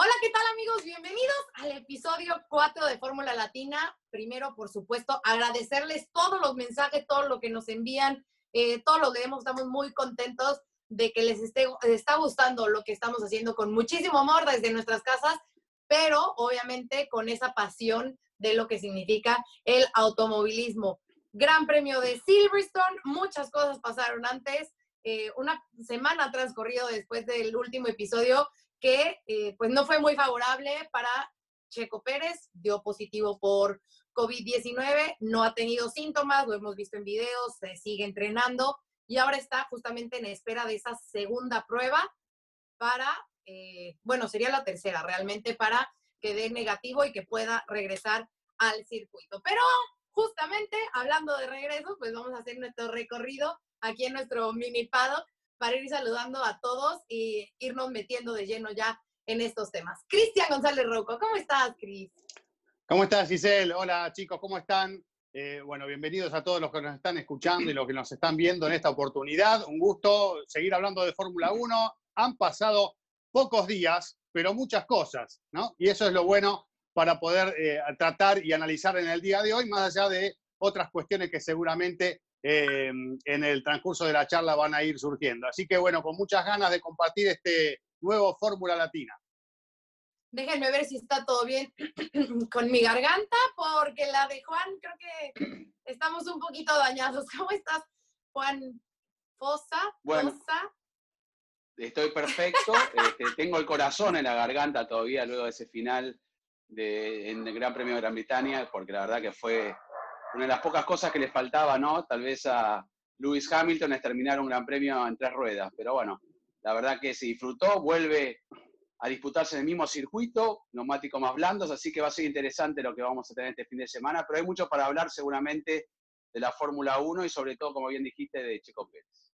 Hola, ¿qué tal amigos? Bienvenidos al episodio 4 de Fórmula Latina. Primero, por supuesto, agradecerles todos los mensajes, todo lo que nos envían, eh, todo lo que vemos. Estamos muy contentos de que les esté, está gustando lo que estamos haciendo con muchísimo amor desde nuestras casas, pero obviamente con esa pasión de lo que significa el automovilismo. Gran premio de Silverstone, muchas cosas pasaron antes. Eh, una semana transcurrido después del último episodio que eh, pues no fue muy favorable para Checo Pérez, dio positivo por COVID-19, no ha tenido síntomas, lo hemos visto en videos, se sigue entrenando y ahora está justamente en espera de esa segunda prueba para, eh, bueno, sería la tercera realmente para que dé negativo y que pueda regresar al circuito. Pero justamente hablando de regreso, pues vamos a hacer nuestro recorrido aquí en nuestro mini paddock para ir saludando a todos y irnos metiendo de lleno ya en estos temas. Cristian González Rocco, ¿cómo estás, Cris? ¿Cómo estás, Giselle? Hola, chicos, ¿cómo están? Eh, bueno, bienvenidos a todos los que nos están escuchando y los que nos están viendo en esta oportunidad. Un gusto seguir hablando de Fórmula 1. Han pasado pocos días, pero muchas cosas, ¿no? Y eso es lo bueno para poder eh, tratar y analizar en el día de hoy, más allá de otras cuestiones que seguramente eh, en el transcurso de la charla van a ir surgiendo. Así que bueno, con muchas ganas de compartir este nuevo Fórmula Latina. Déjenme ver si está todo bien con mi garganta, porque la de Juan creo que estamos un poquito dañados. ¿Cómo estás, Juan Fosa? Bueno, Estoy perfecto. Este, tengo el corazón en la garganta todavía luego de ese final de, en el Gran Premio de Gran Bretaña, porque la verdad que fue una de las pocas cosas que le faltaba, ¿no? Tal vez a Lewis Hamilton es terminar un gran premio en tres ruedas, pero bueno, la verdad que se disfrutó, vuelve a disputarse en el mismo circuito, neumáticos más blandos, así que va a ser interesante lo que vamos a tener este fin de semana, pero hay mucho para hablar seguramente de la Fórmula 1 y sobre todo, como bien dijiste, de Checo Pérez.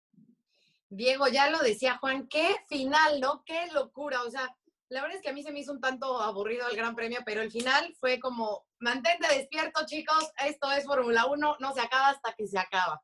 Diego, ya lo decía Juan, qué final, ¿no? Qué locura, o sea, la verdad es que a mí se me hizo un tanto aburrido el Gran Premio, pero el final fue como, mantente despierto chicos, esto es Fórmula 1, no se acaba hasta que se acaba.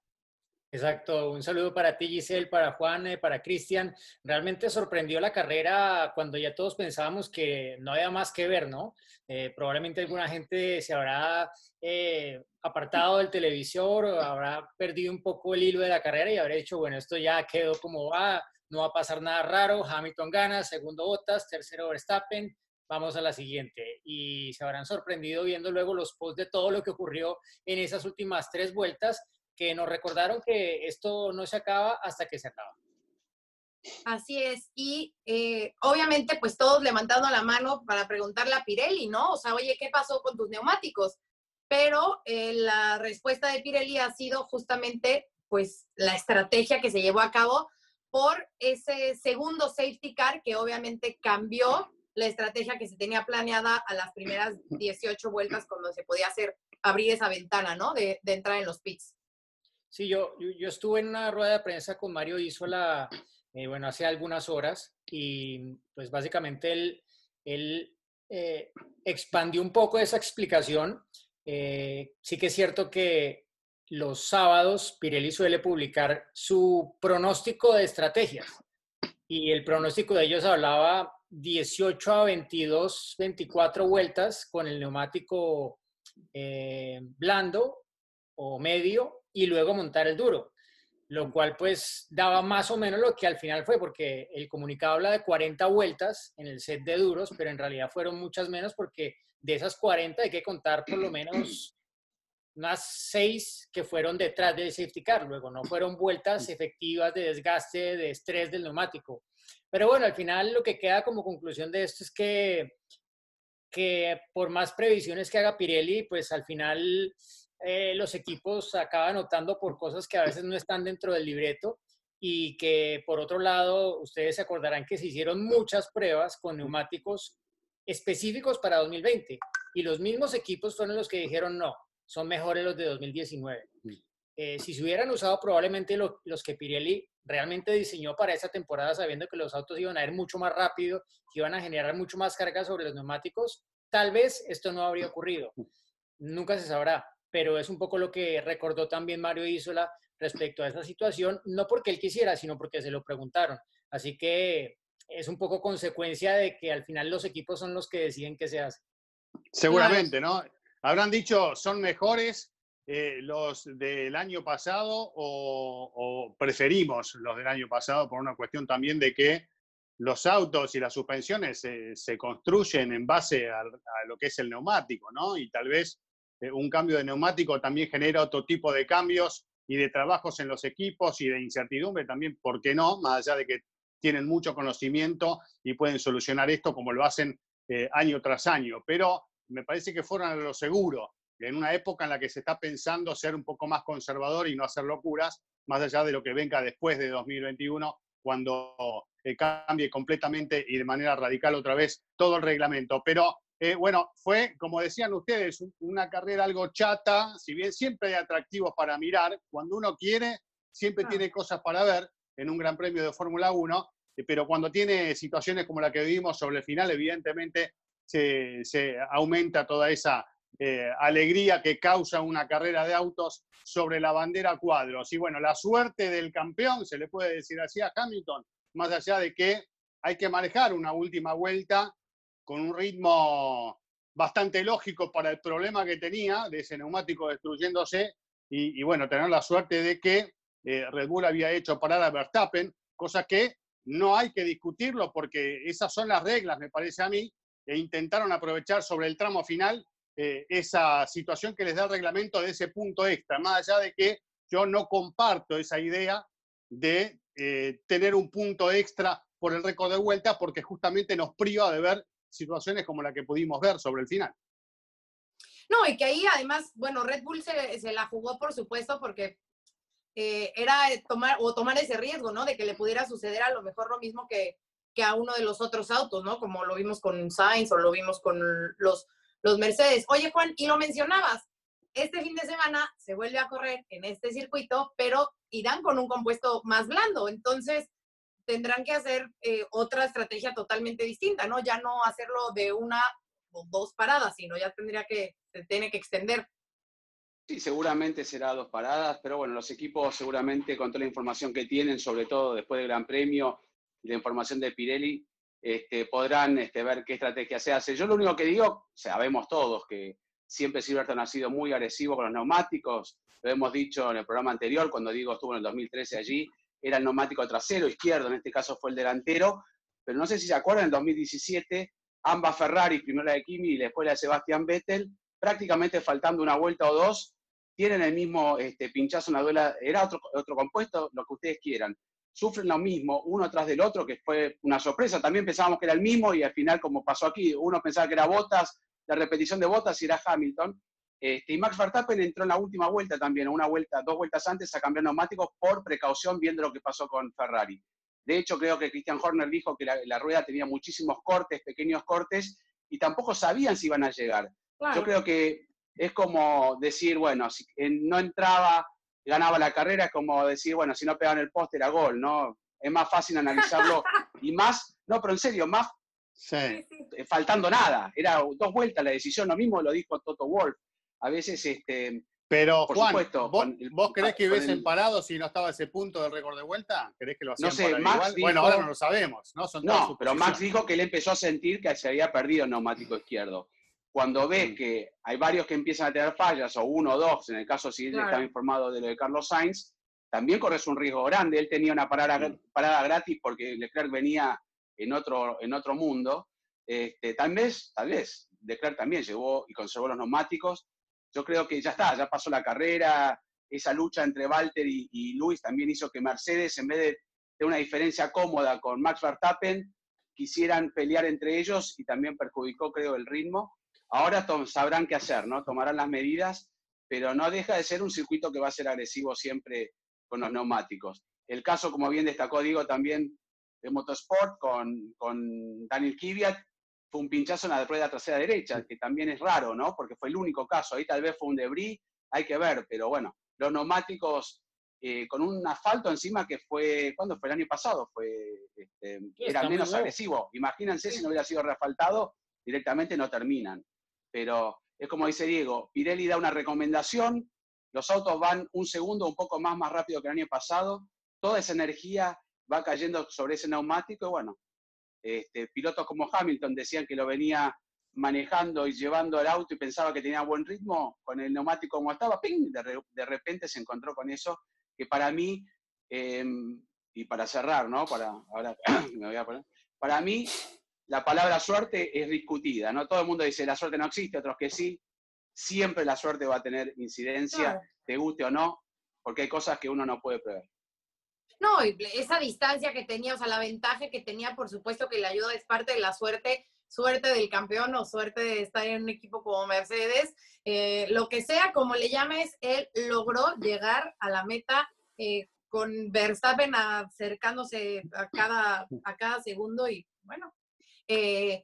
Exacto, un saludo para ti Giselle, para Juan, eh, para Cristian. Realmente sorprendió la carrera cuando ya todos pensábamos que no había más que ver, ¿no? Eh, probablemente alguna gente se habrá eh, apartado del televisor, habrá perdido un poco el hilo de la carrera y habrá dicho, bueno, esto ya quedó como va, no va a pasar nada raro, Hamilton gana, segundo Bottas, tercero Verstappen, vamos a la siguiente. Y se habrán sorprendido viendo luego los posts de todo lo que ocurrió en esas últimas tres vueltas, que nos recordaron que esto no se acaba hasta que se acaba. Así es, y eh, obviamente pues todos levantando la mano para preguntarle a Pirelli, ¿no? O sea, oye, ¿qué pasó con tus neumáticos? Pero eh, la respuesta de Pirelli ha sido justamente pues la estrategia que se llevó a cabo por ese segundo safety car que obviamente cambió la estrategia que se tenía planeada a las primeras 18 vueltas cuando se podía hacer, abrir esa ventana, ¿no? De, entrar en los pits. Sí, yo, yo, estuve en una rueda de prensa con Mario Isola, eh, bueno, hace algunas horas y pues básicamente él, él eh, expandió un poco esa explicación. Eh, sí que es cierto que los sábados Pirelli suele publicar su pronóstico de estrategias y el pronóstico de ellos hablaba 18 a 22, 24 vueltas con el neumático eh, blando o medio y luego montar el duro, lo cual pues daba más o menos lo que al final fue, porque el comunicado habla de 40 vueltas en el set de duros, pero en realidad fueron muchas menos porque de esas 40 hay que contar por lo menos unas seis que fueron detrás del safety car, luego no fueron vueltas efectivas de desgaste, de estrés del neumático. Pero bueno, al final lo que queda como conclusión de esto es que, que por más previsiones que haga Pirelli, pues al final eh, los equipos acaban optando por cosas que a veces no están dentro del libreto y que por otro lado, ustedes se acordarán que se hicieron muchas pruebas con neumáticos específicos para 2020. Y los mismos equipos fueron los que dijeron no, son mejores los de 2019. Eh, si se hubieran usado probablemente los que Pirelli realmente diseñó para esa temporada, sabiendo que los autos iban a ir mucho más rápido, que iban a generar mucho más carga sobre los neumáticos, tal vez esto no habría ocurrido. Nunca se sabrá, pero es un poco lo que recordó también Mario Isola respecto a esa situación, no porque él quisiera, sino porque se lo preguntaron. Así que es un poco consecuencia de que al final los equipos son los que deciden qué se hace. Seguramente, ¿no? Habrán dicho, son mejores eh, los del año pasado o, preferimos los del año pasado por una cuestión también de que los autos y las suspensiones se, construyen en base a, lo que es el neumático, ¿no? Y tal vez eh, un cambio de neumático también genera otro tipo de cambios y de trabajos en los equipos y de incertidumbre también, ¿por qué no? Más allá de que tienen mucho conocimiento y pueden solucionar esto como lo hacen eh, año tras año. Pero me parece que fueron a lo seguro en una época en la que se está pensando ser un poco más conservador y no hacer locuras, más allá de lo que venga después de 2021, cuando eh, cambie completamente y de manera radical otra vez todo el reglamento. Pero eh, bueno, fue, como decían ustedes, una carrera algo chata, si bien siempre hay atractivos para mirar, cuando uno quiere, siempre tiene cosas para ver en un Gran Premio de Fórmula 1, eh, pero cuando tiene situaciones como la que vivimos sobre el final, evidentemente se, aumenta toda esa eh, alegría que causa una carrera de autos sobre la bandera cuadros. Y bueno, la suerte del campeón, se le puede decir así a Hamilton, más allá de que hay que manejar una última vuelta con un ritmo bastante lógico para el problema que tenía de ese neumático destruyéndose y, bueno, tener la suerte de que eh, Red Bull había hecho parar a Verstappen, cosa que no hay que discutirlo porque esas son las reglas, me parece a mí, e intentaron aprovechar sobre el tramo final eh, esa situación que les da el reglamento de ese punto extra, más allá de que yo no comparto esa idea de eh, tener un punto extra por el récord de vuelta, porque justamente nos priva de ver situaciones como la que pudimos ver sobre el final. No, y que ahí además, bueno, Red Bull se, la jugó, por supuesto, porque eh, era tomar o tomar ese riesgo, ¿no? De que le pudiera suceder a lo mejor lo mismo que, a uno de los otros autos, ¿no? Como lo vimos con Sainz o lo vimos con los, los Mercedes. Oye, Juan, y lo mencionabas, este fin de semana se vuelve a correr en este circuito, pero irán con un compuesto más blando. Entonces, tendrán que hacer eh, otra estrategia totalmente distinta, ¿no? Ya no hacerlo de una o dos paradas, sino ya tendría que, se tiene que extender. Sí, seguramente será dos paradas, pero bueno, los equipos seguramente con toda la información que tienen, sobre todo después del Gran Premio y la información de Pirelli, este, podrán este, ver qué estrategia se hace. Yo lo único que digo, sabemos todos que siempre Silverstone ha sido muy agresivo con los neumáticos, lo hemos dicho en el programa anterior, cuando digo estuvo en el 2013 allí, era el neumático trasero, izquierdo, en este caso fue el delantero, pero no sé si se acuerdan, en 2017, ambas Ferrari, primero la de Kimi y después la de Sebastián Vettel, prácticamente faltando una vuelta o dos, tienen el mismo este, pinchazo, una duela, era otro, otro compuesto, lo que ustedes quieran, sufren lo mismo uno tras del otro, que fue una sorpresa. También pensábamos que era el mismo y al final, como pasó aquí, uno pensaba que era Bottas, la repetición de Bottas y era Hamilton. Este, y Max Verstappen entró en la última vuelta también, una vuelta, dos vueltas antes a cambiar neumáticos por precaución, viendo lo que pasó con Ferrari. De hecho, creo que Christian Horner dijo que la, rueda tenía muchísimos cortes, pequeños cortes, y tampoco sabían si iban a llegar. Yo creo que es como decir, bueno, si no entraba ganaba la carrera, es como decir, bueno, si no pegaban el poste era gol, ¿no? Es más fácil analizarlo y más, no, pero en serio, más eh, faltando nada. Era dos vueltas la decisión, lo mismo lo dijo Toto Wolf. A veces, este, pero por Juan, supuesto, ¿vos, crees que hubiesen parado si no estaba ese punto del récord de vuelta? ¿Crees que lo hacían no sé, Max bueno, ahora no lo sabemos, ¿no? no, pero Max dijo que él empezó a sentir que se había perdido el neumático izquierdo cuando ves mm. que hay varios que empiezan a tener fallas, o uno o dos, en el caso si él estaba informado de lo de Carlos Sainz, también corres un riesgo grande. Él tenía una parada, mm. parada gratis porque Leclerc venía en otro, en otro mundo. Este, tal vez, tal vez, Leclerc también llegó y conservó los neumáticos. Yo creo que ya está, ya pasó la carrera. Esa lucha entre Walter y, y Luis también hizo que Mercedes, en vez de, de una diferencia cómoda con Max Verstappen, quisieran pelear entre ellos y también perjudicó, creo, el ritmo. Ahora sabrán qué hacer, ¿no? Tomarán las medidas, pero no deja de ser un circuito que va a ser agresivo siempre con los neumáticos. El caso, como bien destacó Diego, también de Motorsport con, con Daniel Kvyat, fue un pinchazo en la rueda trasera derecha, que también es raro, ¿no? Porque fue el único caso. Ahí tal vez fue un debris, hay que ver, pero bueno, los neumáticos eh, con un asfalto encima que fue, ¿cuándo fue? El año pasado, fue, este, era menos agresivo. Imagínense si no hubiera sido reasfaltado, directamente no terminan. Pero es como dice Diego, Pirelli da una recomendación, los autos van un segundo un poco más, más rápido que el año pasado, toda esa energía va cayendo sobre ese neumático y bueno, este, pilotos como Hamilton decían que lo venía manejando y llevando el auto y pensaba que tenía buen ritmo, con el neumático como estaba, ¡ping! De, repente se encontró con eso, que para mí, em, y para cerrar, ¿no? Para, ahora me voy a poner, para mí la palabra suerte es discutida, ¿no? Todo el mundo dice la suerte no existe, otros que sí, siempre la suerte va a tener incidencia, te guste o no, porque hay cosas que uno no puede prever. No, esa distancia que tenía, o sea, la ventaja que tenía, por supuesto que le ayuda, es parte de la suerte, suerte del campeón o suerte de estar en un equipo como Mercedes. Eh, lo que sea, como le llames, él logró llegar a la meta eh, con Verstappen acercándose a cada, a cada segundo y bueno, eh,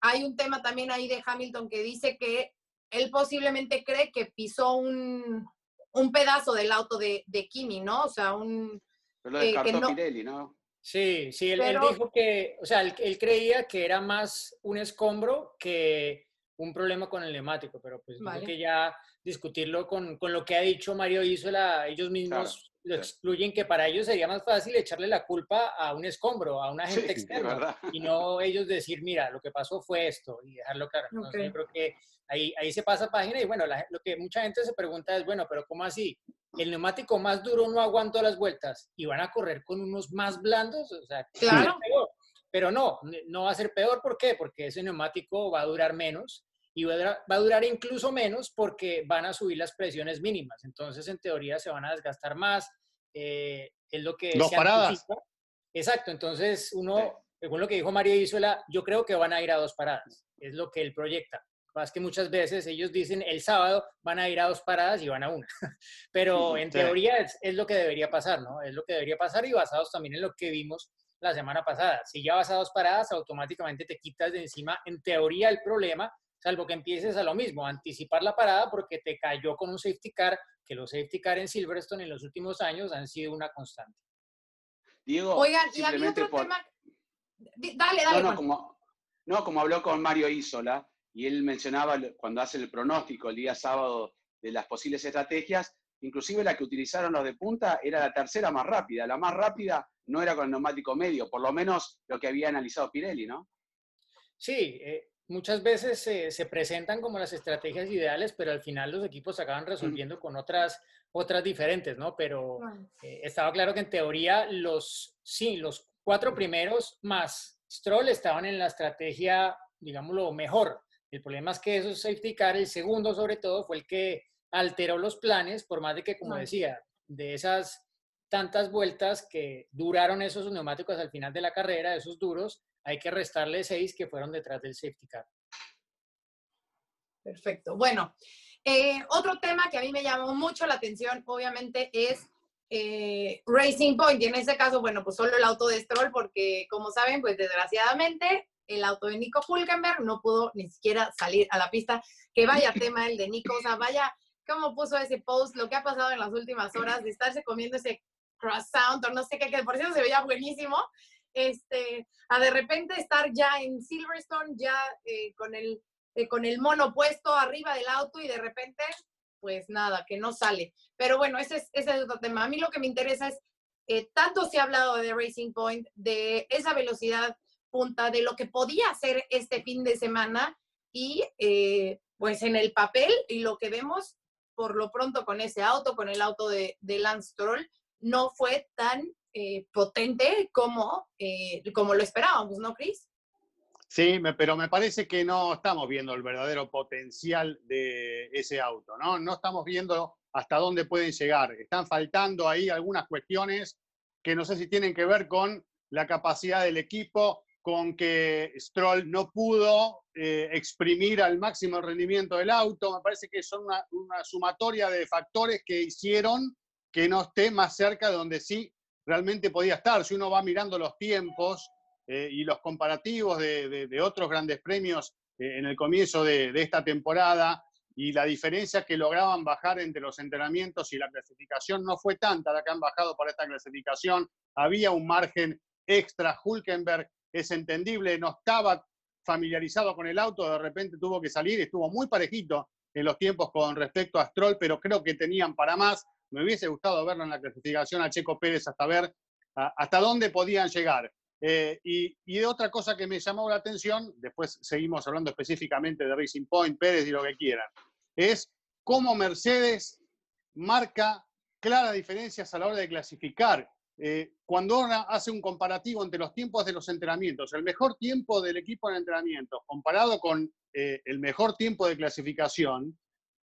hay un tema también ahí de Hamilton que dice que él posiblemente cree que pisó un, un pedazo del auto de, de Kimi, ¿no? O sea, un, lo descartó Pirelli, ¿no? Sí, sí, él, dijo que, o sea, él, creía que era más un escombro que un problema con el neumático, pero pues vale. que ya discutirlo con, con, lo que ha dicho Mario Isola, ellos mismos lo excluyen, que para ellos sería más fácil echarle la culpa a un escombro, a un agente externo, y no ellos decir, mira, lo que pasó fue esto, y dejarlo claro. Entonces, yo creo que ahí, ahí se pasa página, y bueno, lo que mucha gente se pregunta es, bueno, pero ¿cómo así? el neumático más duro no aguantó las vueltas y van a correr con unos más blandos, o sea, claro. Pero no, no va a ser peor, ¿por qué? Porque ese neumático va a durar menos y va a, durar, incluso menos porque van a subir las presiones mínimas. Entonces, en teoría, se van a desgastar más. Eh, es lo que... Dos paradas. Exacto, entonces uno, según lo que dijo Mario Isola, yo creo que van a ir a dos paradas. Es lo que él proyecta. Más que muchas veces ellos dicen el sábado van a ir a dos paradas y van a una. Pero en teoría es, es, lo que debería pasar, ¿no? Es lo que debería pasar y basados también en lo que vimos la semana pasada. Si ya vas a dos paradas, automáticamente te quitas de encima, en teoría, el problema, salvo que empieces a lo mismo, anticipar la parada porque te cayó con un safety car, que los safety car en Silverstone en los últimos años han sido una constante. Diego, Oigan, y había otro tema... Dale, dale. No, no, como, no, como habló con Mario Isola, y él mencionaba cuando hace el pronóstico el día sábado de las posibles estrategias, inclusive la que utilizaron los de punta era la tercera más rápida. La más rápida no era con el neumático medio, por lo menos lo que había analizado Pirelli, ¿no? Sí, eh, muchas veces se presentan como las estrategias ideales, pero al final los equipos acaban resolviendo con otras, otras diferentes, ¿no? Pero eh, estaba claro que en teoría los, sí, los cuatro primeros más Stroll estaban en la estrategia, digámoslo, mejor. El problema es que esos safety car, el segundo sobre todo, fue el que alteró los planes, por más de que, como decía, de esas tantas vueltas que duraron esos neumáticos al final de la carrera, esos duros, hay que restarle seis que fueron detrás del safety car. Perfecto. Bueno, eh, otro tema que a mí me llamó mucho la atención, obviamente, es eh, Racing Point. Y en ese caso, bueno, pues solo el auto de Stroll, porque como saben, pues desgraciadamente el auto de Nico Hulkenberg no pudo ni siquiera salir a la pista. Que vaya tema el de Nico, o sea, vaya cómo puso ese post, lo que ha pasado en las últimas horas de estarse comiendo ese croissant o no sé qué, que por cierto se veía buenísimo, este, a de repente estar ya en Silverstone, ya eh, con, el, eh, con el mono puesto arriba del auto y de repente, pues nada, que no sale. Pero bueno, ese es, ese es otro tema. A mí lo que me interesa es, eh, tanto se ha hablado de Racing Point, de esa velocidad punta de lo que podía hacer este fin de semana y eh, pues en el papel y lo que vemos por lo pronto con ese auto, con el auto de, de Lance Stroll, no fue tan eh, potente como, eh, como lo esperábamos, ¿no, Chris? Sí, pero me parece que no estamos viendo el verdadero potencial de ese auto, ¿no? No estamos viendo hasta dónde pueden llegar. Están faltando ahí algunas cuestiones que no sé si tienen que ver con la capacidad del equipo, con que Stroll no pudo eh, exprimir al máximo el rendimiento del auto. Me parece que son una, sumatoria de factores que hicieron que no esté más cerca de donde sí realmente podía estar. Si uno va mirando los tiempos eh, y los comparativos de, otros grandes premios eh, en el comienzo de, esta temporada y la diferencia que lograban bajar entre los entrenamientos y la clasificación no fue tanta la que han bajado para esta clasificación. Había un margen extra. Hulkenberg es entendible, no estaba familiarizado con el auto, de repente tuvo que salir, estuvo muy parejito en los tiempos con respecto a Stroll, pero creo que tenían para más. Me hubiese gustado verlo en la clasificación a Checo Pérez hasta ver hasta dónde podían llegar. Eh, y, y, otra cosa que me llamó la atención, después seguimos hablando específicamente de Racing Point, Pérez y lo que quieran, es cómo Mercedes marca claras diferencias a la hora de clasificar. Eh, cuando hace un comparativo entre los tiempos de los entrenamientos, el mejor tiempo del equipo en entrenamiento comparado con eh, el mejor tiempo de clasificación,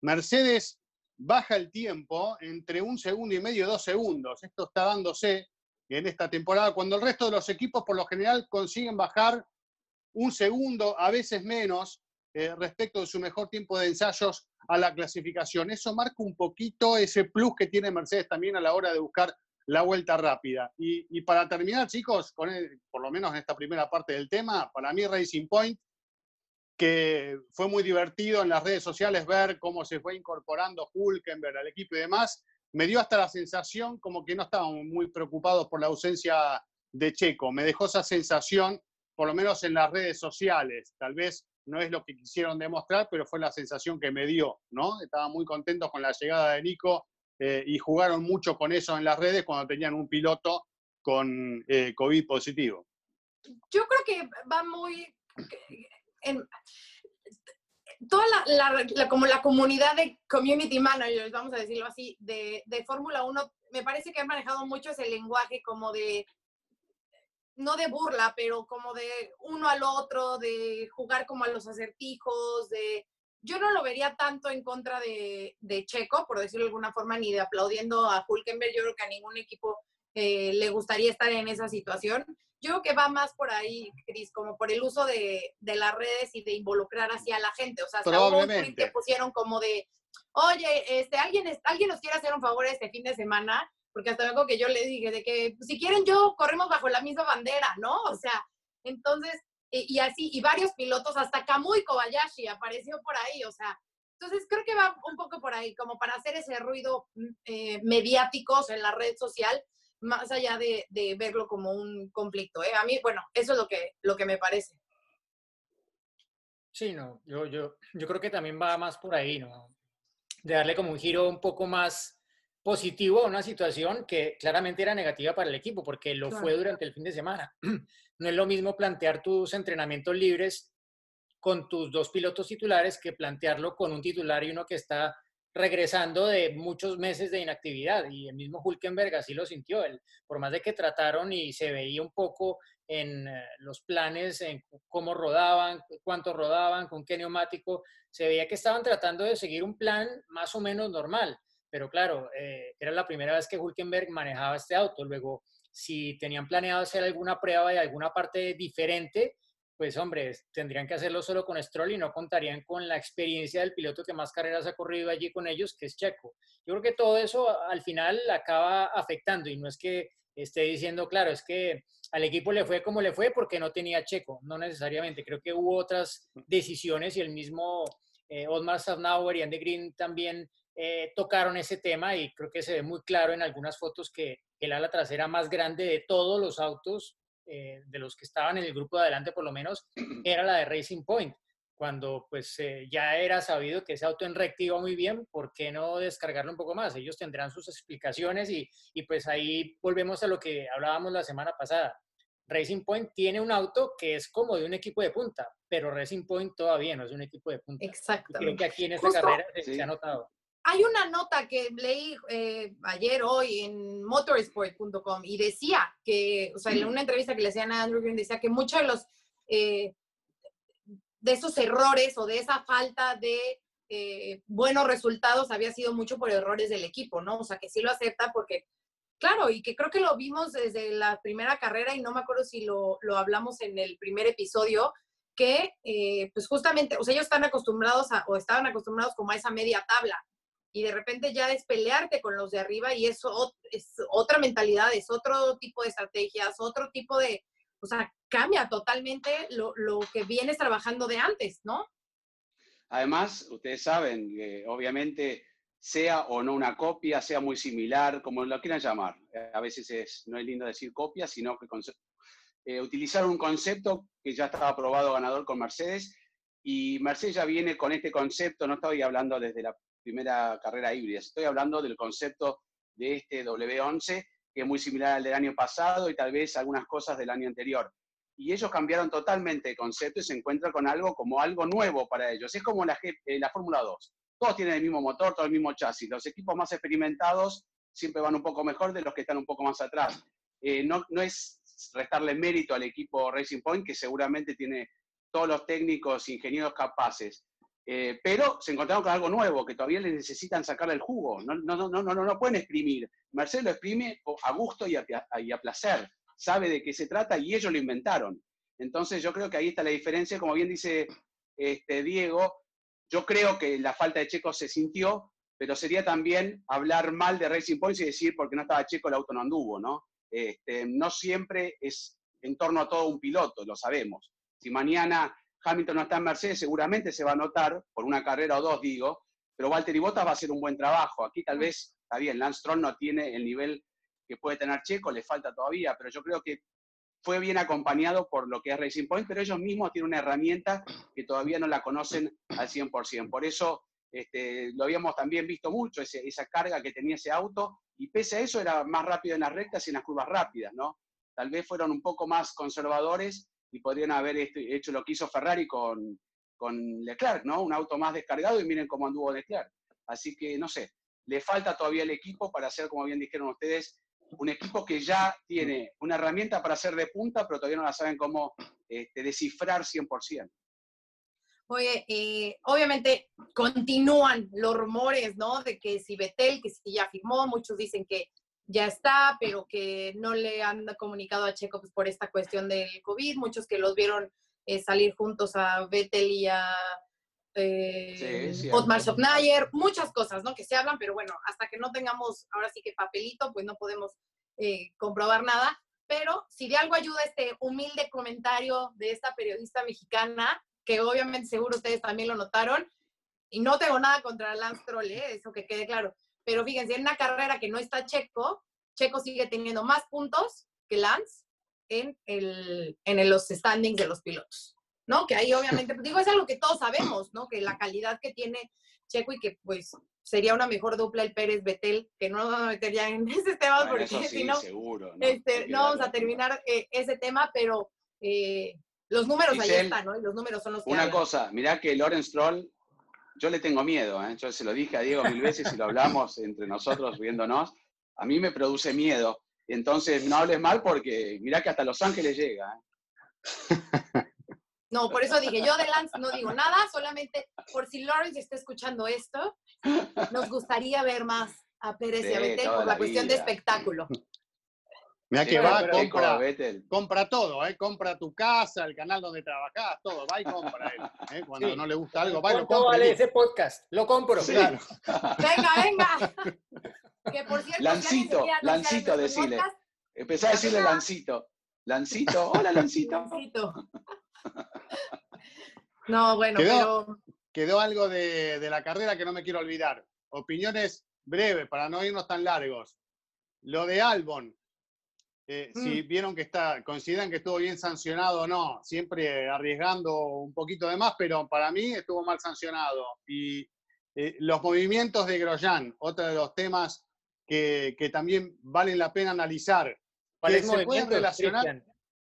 Mercedes baja el tiempo entre un segundo y medio y dos segundos. Esto está dándose en esta temporada, cuando el resto de los equipos por lo general consiguen bajar un segundo, a veces menos, eh, respecto de su mejor tiempo de ensayos a la clasificación. Eso marca un poquito ese plus que tiene Mercedes también a la hora de buscar la vuelta rápida. Y, para terminar, chicos, por lo menos en esta primera parte del tema, para mí Racing Point, que fue muy divertido en las redes sociales ver cómo se fue incorporando Hulkenberg al equipo y demás, me dio hasta la sensación como que no estaban muy preocupados por la ausencia de Checo. Me dejó esa sensación, por lo menos en las redes sociales. Tal vez no es lo que quisieron demostrar, pero fue la sensación que me dio, ¿no? Estaban muy contentos con la llegada de Nico eh, y jugaron mucho con eso en las redes cuando tenían un piloto con eh, COVID positivo. Yo creo que va muy... En, toda la, como la comunidad de community managers, vamos a decirlo así, de, de Fórmula 1, me parece que han manejado mucho ese lenguaje como de, no de burla, pero como de uno al otro, de jugar como a los acertijos, de... Yo no lo vería tanto en contra de, de Checo, por decirlo de alguna forma, ni de aplaudiendo a Hulkenberg. Yo creo que a ningún equipo eh, le gustaría estar en esa situación. Yo creo que va más por ahí, Cris, como por el uso de, de, las redes y de involucrar así a la gente. O sea, hasta un tweet que pusieron como de, oye, este, alguien, alguien nos quiere hacer un favor este fin de semana, porque hasta luego que yo le dije de que pues, si quieren yo corremos bajo la misma bandera, ¿no? O sea, entonces, y, así, y varios pilotos, hasta Kamui Kobayashi apareció por ahí, o sea, entonces creo que va un poco por ahí, como para hacer ese ruido mm, eh, mediático en la red social más allá de, verlo como un conflicto. ¿eh? A mí, bueno, eso es lo que, lo que me parece. Sí, no, yo, yo, yo creo que también va más por ahí, ¿no? De darle como un giro un poco más positivo a una situación que claramente era negativa para el equipo, porque lo fue durante el fin de semana. No es lo mismo plantear tus entrenamientos libres con tus dos pilotos titulares que plantearlo con un titular y uno que está regresando de muchos meses de inactividad y el mismo Hulkenberg así lo sintió. Él, por más de que trataron y se veía un poco en eh, los planes, en cómo rodaban, cuánto rodaban, con qué neumático, se veía que estaban tratando de seguir un plan más o menos normal. Pero claro, eh, era la primera vez que Hulkenberg manejaba este auto. Luego, si tenían planeado hacer alguna prueba de alguna parte diferente, pues hombre, tendrían que hacerlo solo con Stroll y no contarían con la experiencia del piloto que más carreras ha corrido allí con ellos, que es Checo. Yo creo que todo eso al final acaba afectando y no es que esté diciendo, claro, es que al equipo le fue como le fue porque no tenía Checo, no necesariamente. Creo que hubo otras decisiones y el mismo eh, Otmar Safnauer y Andy Green también eh, tocaron ese tema y creo que se ve muy claro en algunas fotos que el ala trasera más grande de todos los autos eh, de los que estaban en el grupo de adelante por lo menos, era la de Racing Point. Cuando pues eh, ya era sabido que ese auto en recta iba muy bien, ¿por qué no descargarlo un poco más? Ellos tendrán sus explicaciones y, y pues ahí volvemos a lo que hablábamos la semana pasada. Racing Point tiene un auto que es como de un equipo de punta, pero Racing Point todavía no es un equipo de punta. Exacto. Creo que aquí en esta carrera se, ha notado hay una nota que leí eh, ayer, hoy, en motorsport.com y decía que, o sea, en una entrevista que le hacían a Andrew Green, decía que muchos de los, eh, de esos errores o de esa falta de eh, buenos resultados había sido mucho por errores del equipo, ¿no? O sea, que sí lo acepta porque, claro, y que creo que lo vimos desde la primera carrera y no me acuerdo si lo, lo hablamos en el primer episodio, que pues justamente, o sea, ellos están acostumbrados a, o estaban acostumbrados como a esa media tabla, y de repente ya es pelearte con los de arriba y eso es otra mentalidad, es otro tipo de estrategias, otro tipo de, o sea, cambia totalmente lo, lo que vienes trabajando de antes, ¿no? Además, ustedes saben que obviamente sea o no una copia, sea muy similar, como lo quieran llamar. Eh, a veces es, no es lindo decir copia, sino que eh, utilizar un concepto que ya estaba aprobado ganador con Mercedes y Mercedes ya viene con este concepto, no estoy hablando desde la primera carrera híbrida, estoy hablando del concepto de este W11, que es muy similar al del año pasado y tal vez algunas cosas del año anterior. Y ellos cambiaron totalmente el concepto y se encuentran con algo como algo nuevo para ellos. Es como la, eh, la Fórmula 2 todos tienen el mismo motor, todo el mismo chasis. Los equipos más experimentados siempre van un poco mejor de los que están un poco más atrás. Eh, no, no es restarle mérito al equipo Racing Point, que seguramente tiene todos los técnicos, ingenieros capaces. Eh, pero se encontraron con algo nuevo, que todavía les necesitan sacarle el jugo. No, no, no, no, no, no pueden exprimir. Mercedes lo exprime a gusto y a, y a placer. Sabe de qué se trata y ellos lo inventaron. Entonces yo creo que ahí está la diferencia, como bien dice este, Diego, yo creo que la falta de Checo se sintió, pero sería también hablar mal de Racing Points y decir porque no estaba Checo el auto no anduvo, ¿no? Este, no siempre es en torno a todo un piloto, lo sabemos. Si mañana Hamilton no está en Mercedes, seguramente se va a notar, por una carrera o dos digo, pero Walter y Bottas va a hacer un buen trabajo. Aquí tal vez, está bien, Lance Stroll no tiene el nivel que puede tener Checo, le falta todavía, pero yo creo que fue bien acompañado por lo que es Racing Point, pero ellos mismos tienen una herramienta que todavía no la conocen al 100%. Por eso este, lo habíamos también visto mucho, esa carga que tenía ese auto, y pese a eso era más rápido en las rectas y en las curvas rápidas, ¿no? Tal vez fueron un poco más conservadores y podrían haber este, hecho lo que hizo Ferrari con, Leclerc, ¿no? Un auto más descargado y miren cómo anduvo Leclerc. Así que, no sé, le falta todavía el equipo para hacer, como bien dijeron ustedes, un equipo que ya tiene una herramienta para hacer de punta, pero todavía no la saben cómo este, descifrar 100%. Oye, obviamente continúan los rumores, ¿no? De que si Betel, que si ya firmó, muchos dicen que ya está, pero que no le han comunicado a Checo pues, por esta cuestión del COVID, muchos que los vieron eh, salir juntos a Betel y a eh, Otmar muchas cosas, ¿no? Que se hablan, pero bueno, hasta que no tengamos ahora sí que papelito, pues no podemos eh, comprobar nada. Pero si de algo ayuda este humilde comentario de esta periodista mexicana, que obviamente seguro ustedes también lo notaron, y no tengo nada contra Lance Troll, ¿eh? eso que quede claro. Pero fíjense, en una carrera que no está Checo, Checo sigue teniendo más puntos que Lance en, el, en los standings de los pilotos. ¿no? Que ahí obviamente, pues, digo, es algo que todos sabemos, ¿no? Que la calidad que tiene Checo y que pues sería una mejor dupla el Pérez Betel, que no nos vamos a meter ya en ese tema porque si no, este, no vamos a terminar eh, ese tema, pero eh, los números ahí están, ¿no? Y los números son los que Una cosa, mirá que Lawrence Stroll, yo le tengo miedo, ¿eh? yo se lo dije a Diego mil veces y lo hablamos entre nosotros viéndonos, a mí me produce miedo. Entonces, no hables mal porque mirá que hasta Los Ángeles llega. ¿eh? No, por eso dije, yo de Lance no digo nada, solamente por si Lawrence está escuchando esto, nos gustaría ver más a Pérez y a Betel por la, cuestión de espectáculo. Mira que va, compra, compra todo, ¿eh? compra tu casa, el canal donde trabajás, todo, va y compra él. ¿eh? Cuando no le gusta algo, va y lo compra. vale ese podcast? Lo compro. Claro. Venga, venga. Que por cierto, Lancito, Lancito, decile. Empezá a decirle Lancito. Lancito, hola Lancito. Lancito. No, bueno, quedó, pero... Quedó algo de, la carrera que no me quiero olvidar. Opiniones breves, para no irnos tan largos. Lo de Albon, eh, si mm. vieron que está, consideran que estuvo bien sancionado o no, siempre arriesgando un poquito de más, pero para mí estuvo mal sancionado. Y eh, los movimientos de Grosjean, otro de los temas que, también valen la pena analizar. Que se pueden relacionar.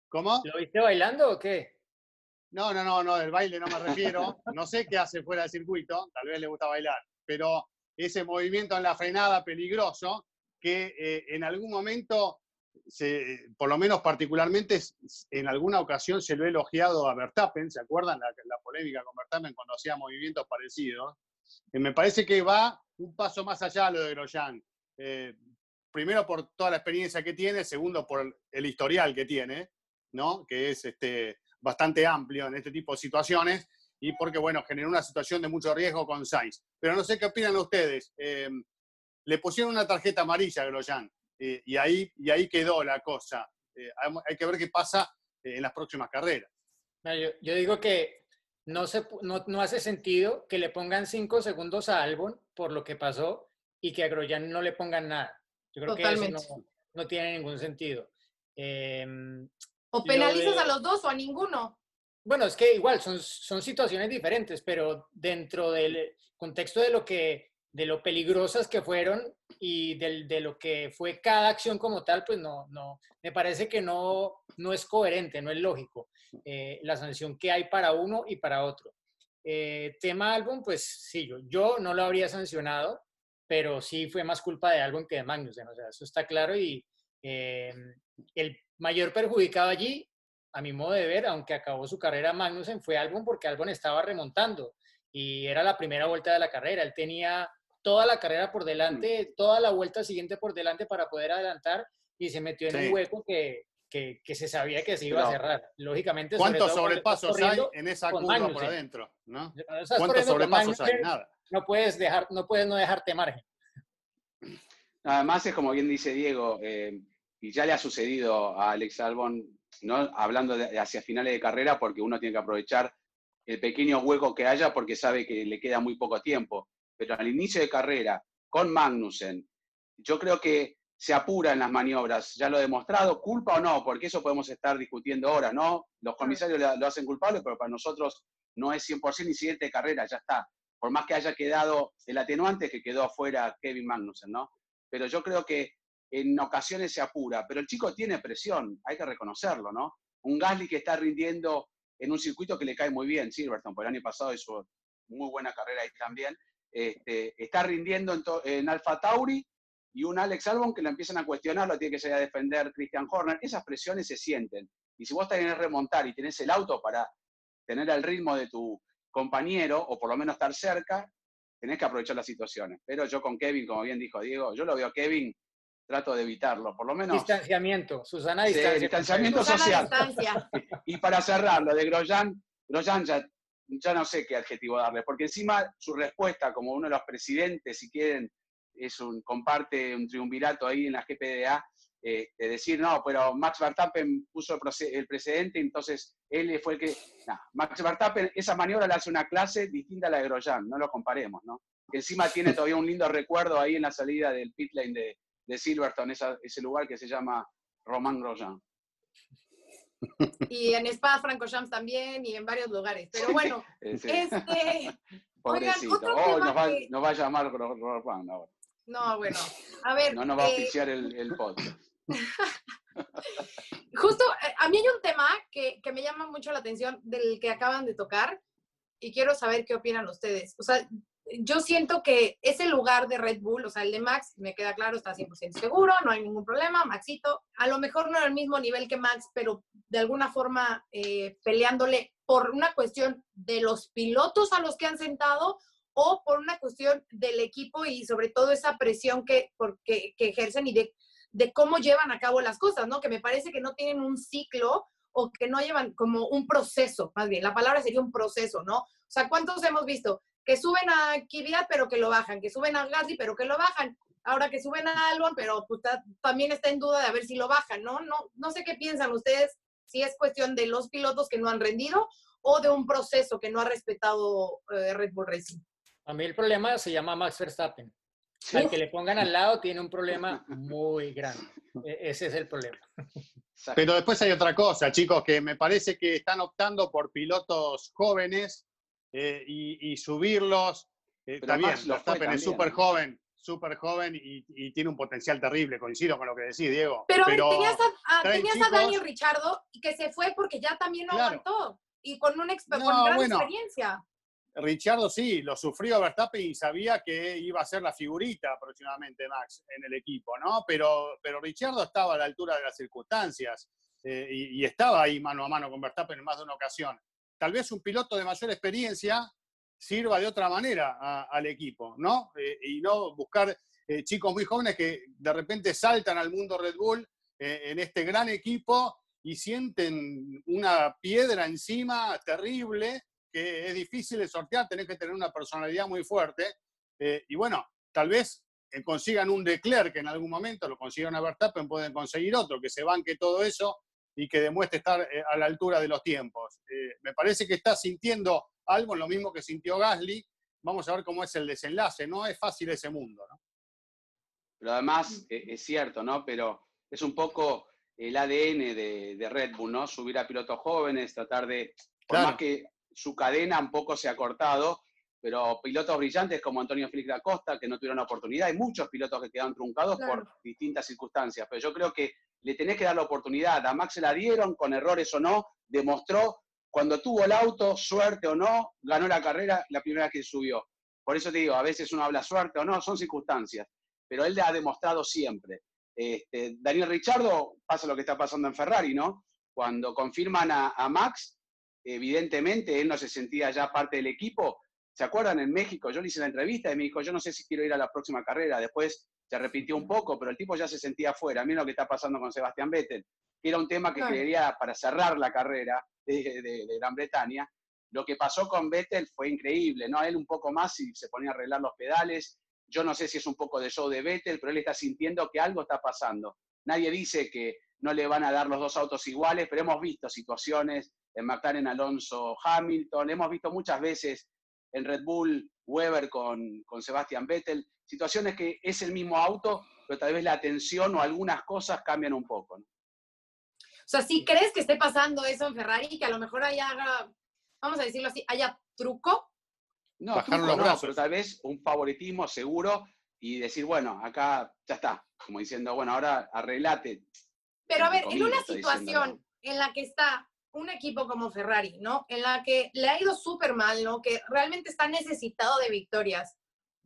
¿Cómo? ¿Lo viste bailando o qué? No, no, no, no, del baile no me refiero. No sé qué hace fuera del circuito, tal vez le gusta bailar, pero ese movimiento en la frenada peligroso que eh, en algún momento, se, por lo menos particularmente, en alguna ocasión se lo he elogiado a Verstappen, ¿se acuerdan la, la polémica con Verstappen cuando hacía movimientos parecidos? Eh, me parece que va un paso más allá lo de Grosjean. Eh, primero por toda la experiencia que tiene, segundo por el historial que tiene, ¿no? Que es este, bastante amplio en este tipo de situaciones y porque, bueno, generó una situación de mucho riesgo con Sainz. Pero no sé qué opinan ustedes. Eh, le pusieron una tarjeta amarilla a Grosjean eh, y, ahí, y ahí quedó la cosa. Eh, hay, que ver qué pasa eh, en las próximas carreras. Yo, yo digo que no, se, no, no, hace sentido que le pongan cinco segundos a Albon por lo que pasó y que a Grosjean no le pongan nada. Yo creo que eso no, no, tiene ningún sentido. Eh, o penalizas de, a los dos o a ninguno. Bueno, es que igual son, son situaciones diferentes, pero dentro del contexto de lo que de lo peligrosas que fueron y de, de, lo que fue cada acción como tal, pues no, no, me parece que no, no es coherente, no es lógico eh, la sanción que hay para uno y para otro. Eh, tema álbum, pues sí, yo, yo no lo habría sancionado, pero sí fue más culpa de álbum que de Magnussen, o sea, eso está claro y eh, el mayor perjudicado allí, a mi modo de ver, aunque acabó su carrera Magnussen, fue álbum porque álbum estaba remontando y era la primera vuelta de la carrera, él tenía toda la carrera por delante, toda la vuelta siguiente por delante para poder adelantar y se metió en sí. un hueco que, que, que, se sabía que se iba a cerrar. Lógicamente, ¿cuántos sobre sobrepasos hay en esa curva por adentro? ¿no? ¿Cuántos sobrepasos hay? Nada. No puedes, dejar, no puedes no dejarte margen. Además, es como bien dice Diego, eh, y ya le ha sucedido a Alex Albon, ¿no? hablando de, hacia finales de carrera, porque uno tiene que aprovechar el pequeño hueco que haya porque sabe que le queda muy poco tiempo pero al inicio de carrera, con Magnussen, yo creo que se apura en las maniobras, ya lo he demostrado, culpa o no, porque eso podemos estar discutiendo ahora, ¿no? Los comisarios lo hacen culpable, pero para nosotros no es 100% ni siguiente de carrera, ya está. Por más que haya quedado el atenuante que quedó afuera Kevin Magnussen, ¿no? Pero yo creo que en ocasiones se apura, pero el chico tiene presión, hay que reconocerlo, ¿no? Un Gasly que está rindiendo en un circuito que le cae muy bien, Silverstone, por el año pasado hizo muy buena carrera ahí también, este, está rindiendo en, en, Alfa Tauri y un Alex Albon que lo empiezan a cuestionar, lo tiene que salir a defender Christian Horner. Esas presiones se sienten. Y si vos tenés que remontar y tenés el auto para tener el ritmo de tu compañero, o por lo menos estar cerca, tenés que aprovechar las situaciones. Pero yo con Kevin, como bien dijo Diego, yo lo veo a Kevin, trato de evitarlo, por lo menos. Distanciamiento, Susana, distancia. Sí, distanciamiento Susana social. Distancia. y para cerrar, lo de Grosjean, Grosjean ya ya no sé qué adjetivo darle, porque encima su respuesta como uno de los presidentes, si quieren, es un, comparte un triunvirato ahí en la GPDA, de decir, no, pero Max Verstappen puso el, precedente, entonces él fue el que... No, Max Verstappen, esa maniobra le hace una clase distinta a la de Grosjean, no lo comparemos, ¿no? Que encima tiene todavía un lindo recuerdo ahí en la salida del pit lane de, de Silverstone, ese lugar que se llama Román Grosjean. Y en Spa Francorchamps también y en varios lugares. Pero bueno, sí. este. Oigan, otro oh, tema nos, va, que... nos va a llamar Juan ahora. No, bueno. A ver. No nos va a oficiar el, el podcast. Justo, eh, a mí hay un tema que, que me llama mucho la atención del que acaban de tocar y quiero saber qué opinan ustedes. O sea, yo siento que ese lugar de Red Bull, o sea, el de Max, me queda claro, está 100% seguro, no hay ningún problema, Maxito, a lo mejor no era el mismo nivel que Max, pero de alguna forma eh, peleándole por una cuestión de los pilotos a los que han sentado o por una cuestión del equipo y sobre todo esa presión que, porque, que ejercen y de, de cómo llevan a cabo las cosas, ¿no? Que me parece que no tienen un ciclo o que no llevan como un proceso, más bien, la palabra sería un proceso, ¿no? O sea, ¿cuántos hemos visto? Que suben a Kvyat pero que lo bajan, que suben a Gasly pero que lo bajan, ahora que suben a Albon pero pues, también está en duda de a ver si lo bajan, ¿no? No, no sé qué piensan ustedes, si es cuestión de los pilotos que no han rendido o de un proceso que no ha respetado eh, Red Bull Racing. A mí el problema se llama Max Verstappen. Al que le pongan al lado tiene un problema muy grande. E, ese es el problema. Pero después hay otra cosa, chicos, que me parece que están optando por pilotos jóvenes eh, y, y, subirlos. Eh, también, Verstappen es súper joven, súper joven y, y, tiene un potencial terrible, coincido con lo que decís, Diego. Pero, pero tenías, a, a, tenías chicos, a, Daniel Richardo que se fue porque ya también no claro. aguantó y con una no, con gran bueno, experiencia. Richardo sí, lo sufrió Verstappen y sabía que iba a ser la figurita aproximadamente Max en el equipo, ¿no? Pero, pero Richardo estaba a la altura de las circunstancias eh, y, y, estaba ahí mano a mano con Verstappen en más de una ocasión tal vez un piloto de mayor experiencia sirva de otra manera al equipo, ¿no? Eh, y no buscar eh, chicos muy jóvenes que de repente saltan al mundo Red Bull eh, en este gran equipo y sienten una piedra encima terrible que es difícil de sortear, tenés que tener una personalidad muy fuerte. Y bueno, tal vez consigan un Leclerc que en algún momento lo consigan a Verstappen, pueden conseguir otro que se banque todo eso y que demuestre estar eh, a la altura de los tiempos. Eh, me parece que está sintiendo algo, lo mismo que sintió Gasly. Vamos a ver cómo es el desenlace. No es fácil ese mundo, ¿no? Pero además, eh, es cierto, ¿no? Pero es un poco el ADN de, Red Bull, ¿no? Subir a pilotos jóvenes, tratar de, por más que su cadena un poco se ha cortado, pero pilotos brillantes como Antonio Félix da Costa, que no tuvieron oportunidad, hay muchos pilotos que quedan truncados por distintas circunstancias, pero yo creo que le tenés que dar la oportunidad. A Max se la dieron, con errores o no, demostró cuando tuvo el auto, suerte o no, ganó la carrera la primera vez que subió. Por eso te digo, a veces uno habla suerte o no, son circunstancias, pero él ha demostrado siempre. Este, Daniel Richardo pasa lo que está pasando en Ferrari, ¿no? Cuando confirman a Max, evidentemente él no se sentía ya parte del equipo, ¿Se acuerdan en México? Yo le hice la entrevista y me dijo, yo no sé si quiero ir a la próxima carrera. Después se repitió un poco, pero el tipo ya se sentía fuera. Mira lo que está pasando con Sebastián Vettel, que era un tema que quería para cerrar la carrera de, Gran Bretaña. Lo que pasó con Vettel fue increíble, ¿no? Él un poco más y se ponía a arreglar los pedales. Yo no sé si es un poco de show de Vettel, pero él está sintiendo que algo está pasando. Nadie dice que no le van a dar los dos autos iguales, pero hemos visto situaciones en McLaren Alonso Hamilton, hemos visto muchas veces en Red Bull, Weber con, con Sebastian Vettel, situaciones que es el mismo auto, pero tal vez la atención o algunas cosas cambian un poco. O sea, si crees que esté pasando eso en Ferrari, que a lo mejor haya, vamos a decirlo así, haya truco. No, truco no, pero tal vez un favoritismo seguro y decir, bueno, acá ya está, como diciendo, bueno, ahora arreglate. Pero a ver, en una situación en la que está un equipo como Ferrari, ¿no? En la que le ha ido súper mal, ¿no? Que realmente está necesitado de victorias.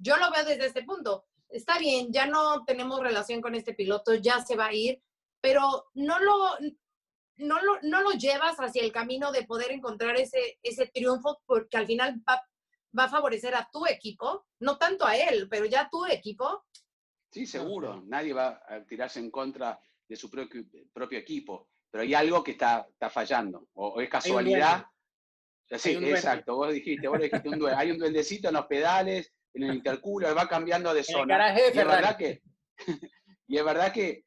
Yo lo veo desde este punto. Está bien, ya no tenemos relación con este piloto, ya se va a ir, pero no lo, no lo, no lo llevas hacia el camino de poder encontrar ese, ese triunfo porque al final va, va a favorecer a tu equipo, no tanto a él, pero ya a tu equipo. Sí, seguro. Nadie va a tirarse en contra de su propio, propio equipo pero hay algo que está, está fallando, o, es casualidad. Sí, exacto, vos dijiste, vos dijiste un duende. Hay un duendecito en los pedales, en el intercooler, va cambiando de zona. y, es verdad que, y es verdad que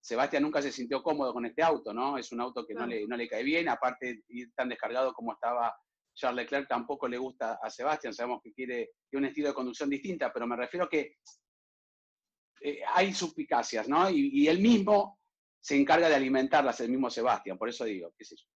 Sebastián nunca se sintió cómodo con este auto, ¿no? Es un auto que no, le, no le cae bien, aparte ir tan descargado como estaba Charles Leclerc tampoco le gusta a Sebastián, sabemos que quiere, un estilo de conducción distinta, pero me refiero que eh, hay suspicacias, ¿no? Y, y, él mismo se encarga de alimentarlas el mismo Sebastián, por eso digo, qué sé yo.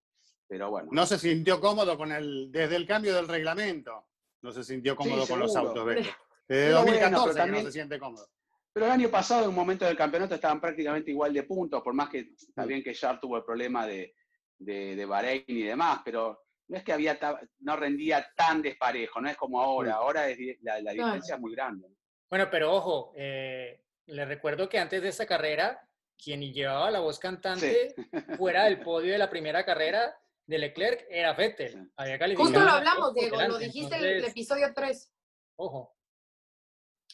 Pero bueno. No se sintió cómodo con el, desde el cambio del reglamento, no se sintió cómodo con los autos, Desde 2014 también, no se siente cómodo. Pero el año pasado, en un momento del campeonato, estaban prácticamente igual de puntos, por más que está bien que Char tuvo el problema de, de, de Bahrein y demás, pero no es que había no rendía tan desparejo, no es como ahora, ahora es, la, diferencia es muy grande. Bueno, pero ojo, eh, le recuerdo que antes de esa carrera quien llevaba la voz cantante fuera del podio de la primera carrera de Leclerc era Vettel. Justo lo hablamos, Diego, lo dijiste en el episodio 3. Ojo.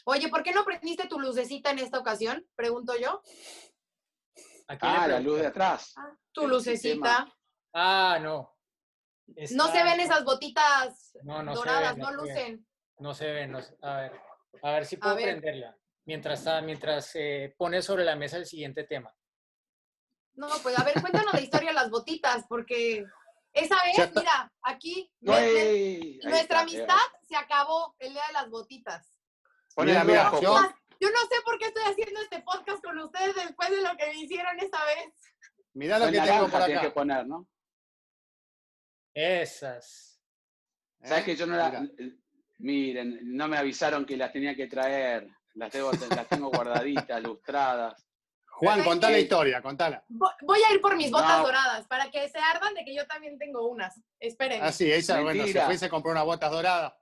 Oye, ¿por qué no prendiste tu lucecita en esta ocasión? Pregunto yo. Ah, la luz de atrás. Ah, tu lucecita. Ah, no. No se ven esas botitas doradas, no, lucen. No se ven, a ver. A ver si puedo prenderla mientras, mientras eh, pone sobre la mesa el siguiente tema. No, pues a ver, cuéntanos la historia de las botitas, porque esa vez, mira, aquí nuestra amistad se acabó el día de las botitas. Mira, mira, yo, yo no sé por qué estoy haciendo este podcast con ustedes después de lo que me hicieron esa vez. Mira lo que tengo por acá. que poner, ¿no? Esas. ¿Sabes que yo no la... Miren, no me avisaron que las tenía que traer. Las tengo, las tengo guardaditas, lustradas. Juan, contá la historia, contala. Voy a ir por mis botas doradas para que se ardan de que yo también tengo unas. Esperen. Ah, sí, ella, bueno, se fue y se compró unas botas doradas.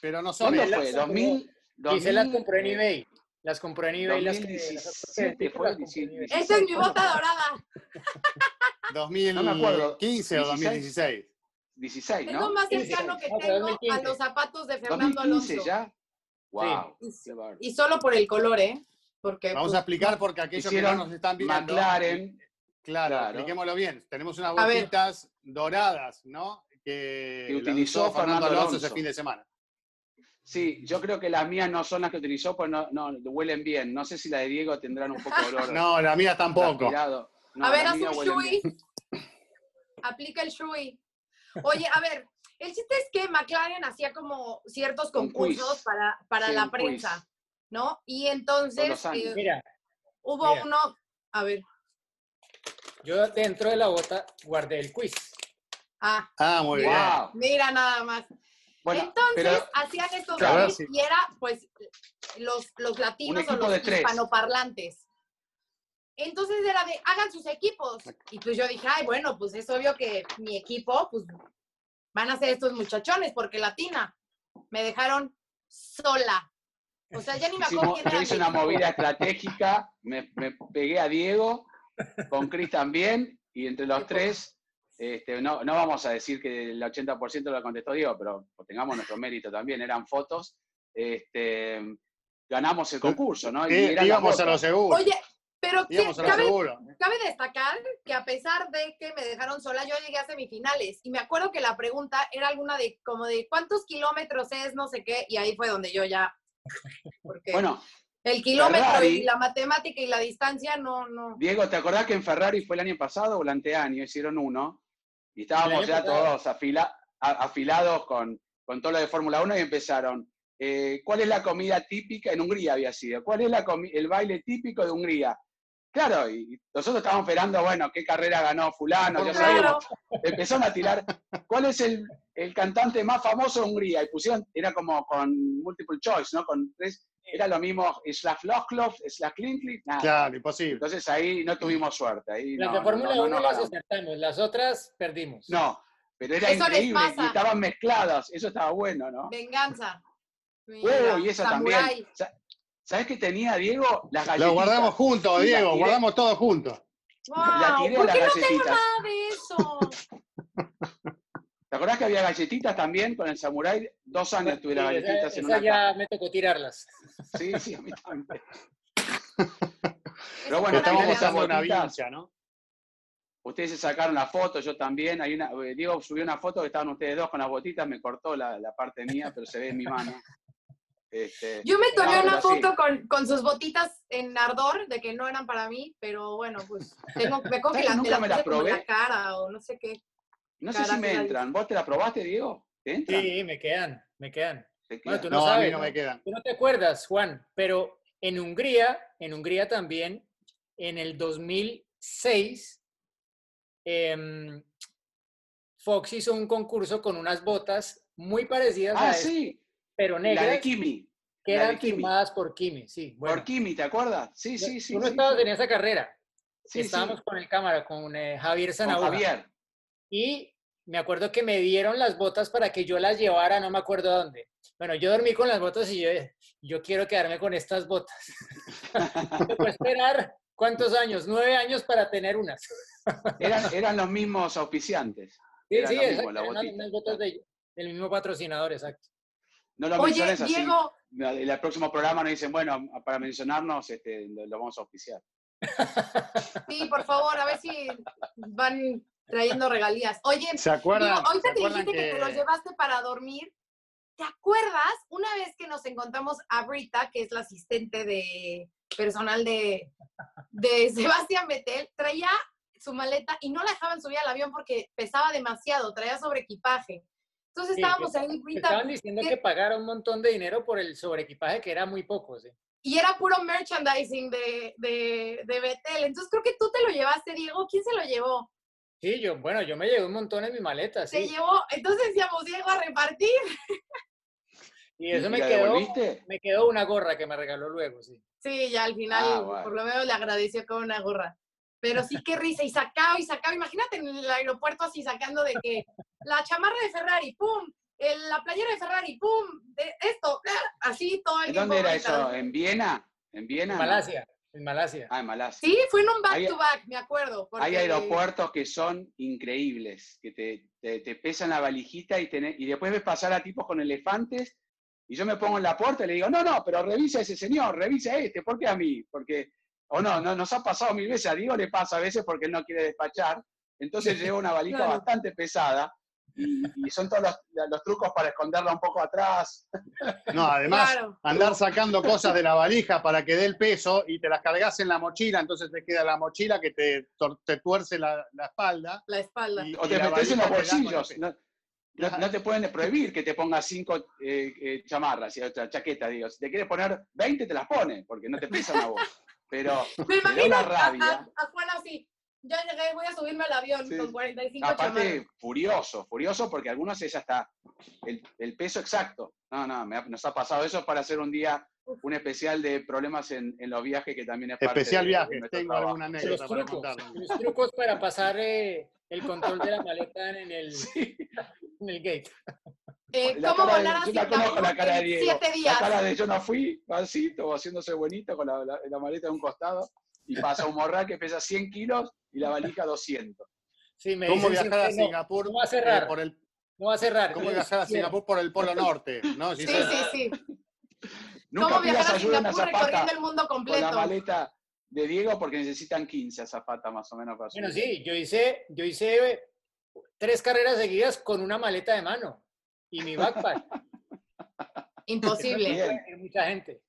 Pero no son. ¿Cuándo fue? ¿2000? Y se las compró en eBay. Las compró en eBay. 2017 fue. Esta es mi bota dorada. 2015 o 2016. 16, ¿no? Es lo más cercano que tengo a los zapatos de Fernando 2015 Alonso. ya? Wow. Y, solo por el color, ¿eh? Porque, Vamos a pues, explicar porque aquellos que no nos están viendo. McLaren. Claro, expliquémoslo bien. Tenemos unas botitas doradas, ¿no? Que, utilizó Fernando Alonso ese fin de semana. Sí, yo creo que las mías no son las que utilizó, pues no, no huelen bien. No sé si las de Diego tendrán un poco de olor. no, las mías tampoco. a ver, haz un shui. Aplica el Shui. Oye, a ver, el chiste es que McLaren hacía como ciertos concursos para, para Sí, la prensa, ¿no? Y entonces eh, Mira, hubo mira. uno, a ver, yo dentro de la bota guardé el quiz. ah, Ah, muy bien. Mira nada más. Bueno, Entonces pero hacían estos quiz si- y era pues los, los latinos o los de tres. hispanoparlantes. Entonces era de, hagan sus equipos. Y pues yo dije, ay, bueno, pues es obvio que mi equipo, pues van a ser estos muchachones, porque latina. Me dejaron sola. O sea, ya ni me acuerdo hicimos- quién era yo hice una movida estratégica, me, me pegué a Diego, con Cris también, y entre los tres, este, no, no vamos a decir que el 80% lo contestó Diego, pero tengamos nuestro mérito también, eran fotos. Este, ganamos el concurso, ¿no? Eran las íbamos a lo seguro. Oye, pero que- íbamos a lo cabe, seguro. cabe destacar que a pesar de que me dejaron sola, yo llegué a semifinales. Y me acuerdo que la pregunta era alguna de como de cuántos kilómetros es, no sé qué, y ahí fue donde yo ya. Porque Bueno, el kilómetro Ferrari- y la matemática y la distancia no, no. Diego, ¿te acordás que en Ferrari fue el año pasado o el anteaño? Hicieron uno y estábamos ya pasado. todos afila- a- afilados con, con todo lo de Fórmula 1 y empezaron. eh, ¿Cuál es la comida típica? En Hungría había sido. ¿Cuál es la el baile típico de Hungría? Claro, y nosotros estábamos esperando, bueno, qué carrera ganó fulano, ya Claro. sabíamos. Empezaron a tirar, ¿cuál es el, el cantante más famoso de Hungría? Y pusieron, era como con multiple choice, ¿no? Con tres, era lo mismo, Slav Loklov, Slav Klinkli, nada. Claro, imposible. Entonces ahí no tuvimos suerte. Ahí Las no, Fórmula no, no, 1 no las acertamos, las otras perdimos. No, pero era Eso les increíble pasa. y estaban mezcladas. Eso estaba bueno, ¿no? Venganza. Mira, Uy, y eso samurái. también. Sa- ¿Sabes qué tenía, Diego? Las galletitas. Lo guardamos juntos, Diego, tiré. guardamos todos juntos. La Wow, tiré ¿Por qué no tengo nada de eso? ¿Te acordás que había galletitas también con el samurái? Dos años tuve las galletitas esa, en esa una ya me tocó tirarlas. Sí, sí, a mí también. Eso bueno, estamos mostrando una vincha, ¿no? Ustedes se sacaron la foto, yo también. Hay una, eh, Diego subió una foto que estaban ustedes dos con las botitas, me cortó la, la parte mía, pero se ve en mi mano. Este, Yo me tomé una foto con, con sus botitas en ardor de que no eran para mí, pero bueno, pues tengo, me coge la, Nunca me las probé. la cara o no sé qué. No sé si me entran. ¿Vos te la probaste, Diego? ¿Te entran? Sí, me quedan, me quedan. Tú No, no a mí sabes, no ¿no? me quedan. Tú no te acuerdas, Juan, pero en Hungría, en Hungría también, en el 2006, em, Fox hizo un concurso con unas botas muy parecidas a Ah, estas, sí. Pero La de negras, Kimi. que eran firmadas por Kimi. Sí, bueno. Por Kimi, ¿te acuerdas? Sí, sí, sí. Tú no sí, estabas sí. en esa carrera. Sí, sí, Estábamos con el cámara, con eh, Javier con Zanahora. Javier. Y me acuerdo que me dieron las botas para que yo las llevara, no me acuerdo a dónde. Bueno, yo dormí con las botas y yo, yo quiero quedarme con estas botas. Me a esperar, ¿cuántos años? Nueve años para tener unas. Eran, eran los mismos auspiciantes. Sí, sí, exacto, eran unas botas de- del mismo patrocinador, exacto. No lo Oye, menciones así. Diego, En el próximo programa nos dicen, bueno, para mencionarnos, este, lo, lo vamos a auspiciar. sí, por favor, a ver si van trayendo regalías. Oye, ¿Se acuerdan? Diego, ahorita ¿se te acuerdan dijiste que... te los llevaste para dormir. ¿Te acuerdas una vez que nos encontramos a Brita, que es la asistente de personal de, de Sebastián Vettel, traía su maleta y no la dejaban subir al avión porque pesaba demasiado, traía sobre equipaje. Entonces Sí, estábamos que- ahí, Me Brita, estaban diciendo ¿qué? que pagara un montón de dinero por el sobreequipaje, que era muy poco, sí. y era puro merchandising de, de, de Vettel. Entonces creo que tú te lo llevaste, Diego. ¿Quién se lo llevó? Sí, yo, bueno, yo me llevé un montón en mi maleta, Se sí. llevó, entonces decíamos, Diego, a repartir. Y eso ¿Y me quedó, devolviste? me quedó una gorra que me regaló luego, sí. Sí, ya al final, Ah, bueno. por lo menos le agradeció con una gorra. Pero sí, qué risa. Y sacaba y sacaba. Imagínate en el aeropuerto así sacando de que la chamarra de Ferrari, ¡pum! el- la playera de Ferrari, ¡pum! de- esto, ¡ah! así todo el ¿En tiempo. dónde era eso? ¿En Viena? ¿En Viena? En no? Malasia, en Malasia. Ah, en Malasia. Sí, fue en un back-to-back, me acuerdo. porque- Hay aeropuertos que son increíbles, que te, te- te pesan la valijita y, tenés- y después ves pasar a tipos con elefantes y yo me pongo en la puerta y le digo, no, no, pero revisa a ese señor, revisa a este, ¿por qué a mí? Porque, o no, no, nos ha pasado mil veces, a Diego le pasa a veces porque él no quiere despachar, entonces lleva una valija Claro. bastante pesada y, son todos los, los, trucos para esconderla un poco atrás. No, además, andar sacando cosas de la valija para que dé el peso y te las cargas en la mochila, entonces te queda la mochila que te, te tuerce la, la, espalda. La espalda. o te metes en los bolsillos. No, te pueden prohibir que te pongas cinco eh, eh, chamarras, chaquetas, digo. Si te quieres poner 20, te las pones, porque no te pesan a vos. Pero, Me imagino rabia. A, Juan así, ya llegué, voy a subirme al avión con 45 Aparte, furioso, furioso, porque algunos es hasta el, el peso exacto. No, no, nos ha pasado eso para hacer un día un especial de problemas en, en, los viajes que también es parte Especial viaje, tengo alguna anécdota para contar. Los trucos para pasar eh, el control de la maleta en el, en el gate. Eh, ¿Cómo volar así la la cara de Diego. siete días? La cara de yo no fui, así, todo haciéndose bonito con la, la, maleta de un costado, y pasa un morral que pesa 100 kilos y la valija 200. Sí, me ¿Cómo viajar a Singapur no, va a cerrar, por el, no va a cerrar. ¿Cómo viajar a Singapur por el Polo Norte? ¿no? sí, sí, sí. Nunca ¿Cómo viajar a Singapur recorriendo el mundo completo? Con la maleta de Diego porque necesitan 15 azafatas más o menos para Bueno, sí, yo hice, yo hice tres carreras seguidas con una maleta de mano y mi backpack. Imposible. mucha gente.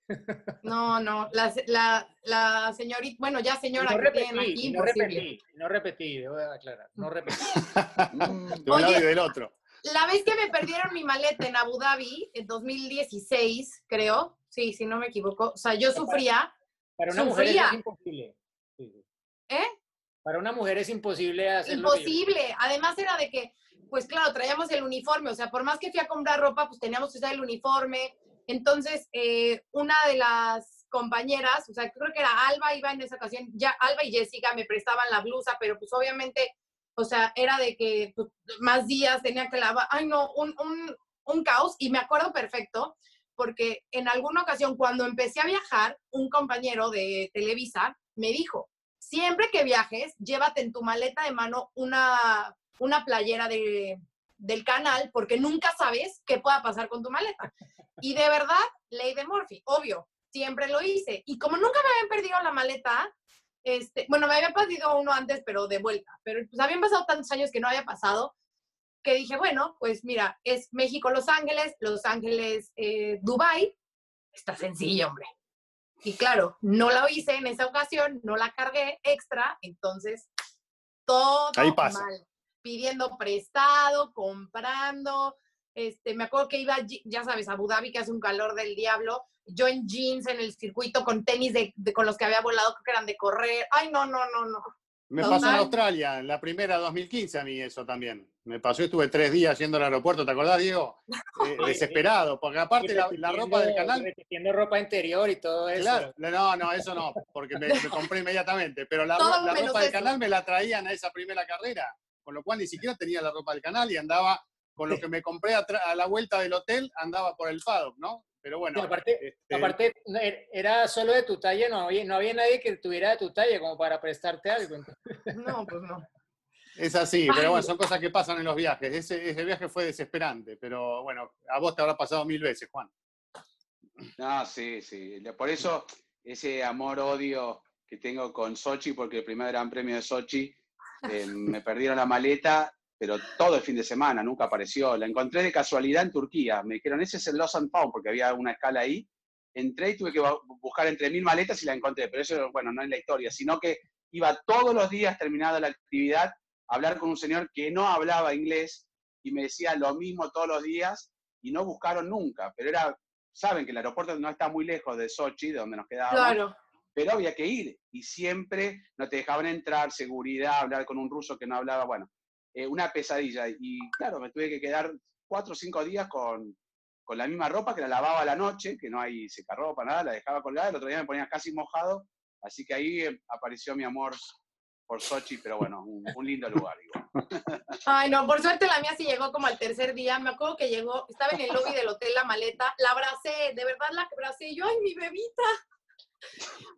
No, no, la, la, la señorita, bueno, ya señora no repetí, no repetí, no repetí, debo aclarar, no repetí. Oye, del otro. La vez que me perdieron mi maleta en Abu Dhabi, en 2016, creo, sí, si no me equivoco, o sea, yo sufría. Para una mujer es imposible. ¿Eh? Para una mujer es imposible hacerlo. Imposible. Además era de que, pues claro, traíamos el uniforme, o sea, por más que fui a comprar ropa, pues teníamos que usar el uniforme. Entonces, eh, una de las compañeras, o sea, creo que era Alba, iba en esa ocasión, ya Alba y Jessica me prestaban la blusa, pero pues obviamente, o sea, era de que pues, más días tenía que lavar, ay no, un, un, un caos, y me acuerdo perfecto, porque en alguna ocasión cuando empecé a viajar, un compañero de Televisa me dijo, siempre que viajes, llévate en tu maleta de mano una, una playera de, del canal, porque nunca sabes qué pueda pasar con tu maleta. Y de verdad, ley de Murphy, obvio, siempre lo hice. Y como nunca me habían perdido la maleta, este, bueno, me había perdido uno antes, pero de vuelta, pero pues habían pasado tantos años que no había pasado, que dije, bueno, pues mira, es México, Los Ángeles, Los Ángeles, eh, Dubai, está sencillo, hombre. Y claro, no la hice en esa ocasión, no la cargué extra, entonces todo mal. Pidiendo prestado, comprando. Este, me acuerdo que iba, ya sabes, a Abu Dhabi, que hace un calor del diablo. Yo en jeans en el circuito con tenis de, con los que había volado, creo que eran de correr. Ay, no, no, no, no. Me pasó en Australia, en la primera 2015 a mí eso también. Me pasó, estuve tres días yendo al aeropuerto, ¿te acordás, Diego? Eh, desesperado, porque aparte la, ropa del canal... Repitiendo ropa interior y todo eso. Claro, no, no, eso no, porque me, compré inmediatamente, pero la, ropa del canal me la traían a esa primera carrera, con lo cual ni siquiera tenía la ropa del canal y andaba con lo que me compré a, a la vuelta del hotel, andaba por el paddock, ¿no? Pero bueno. aparte, este aparte, er, era solo de tu talla, no había, no había nadie que tuviera de tu talla como para prestarte algo. No, pues no. Es así, pero bueno, son cosas que pasan en los viajes. Ese, ese, viaje fue desesperante, pero bueno, a vos te habrá pasado mil veces, Juan. No, sí, sí. Por eso ese amor-odio que tengo con Sochi, porque el primer Gran Premio de Sochi eh, me perdieron la maleta pero todo el fin de semana, nunca apareció. La encontré de casualidad en Turquía. Me dijeron, ese es el Lost and porque había una escala ahí. Entré y tuve que buscar entre mil maletas y la encontré. Pero eso, bueno, no es la historia, sino que iba todos los días, terminada la actividad, a hablar con un señor que no hablaba inglés y me decía lo mismo todos los días y no buscaron nunca. Pero era, saben que el aeropuerto no está muy lejos de Sochi, de donde nos quedábamos. Claro. Pero había que ir y siempre no te dejaban entrar, seguridad, hablar con un ruso que no hablaba. Bueno, eh, una pesadilla. Y claro, me tuve que quedar cuatro o cinco días con, con, la misma ropa, que la lavaba a la noche, que no hay secarropa, nada, la dejaba colgada, el otro día me ponía casi mojado, así que ahí eh, apareció mi amor por Sochi, pero bueno, un, lindo lugar. Ay, no, por suerte la mía sí llegó como al tercer día. Me acuerdo que llegó, estaba en el lobby del hotel la maleta, la abracé, de verdad la abracé. Yo, ay, mi bebita.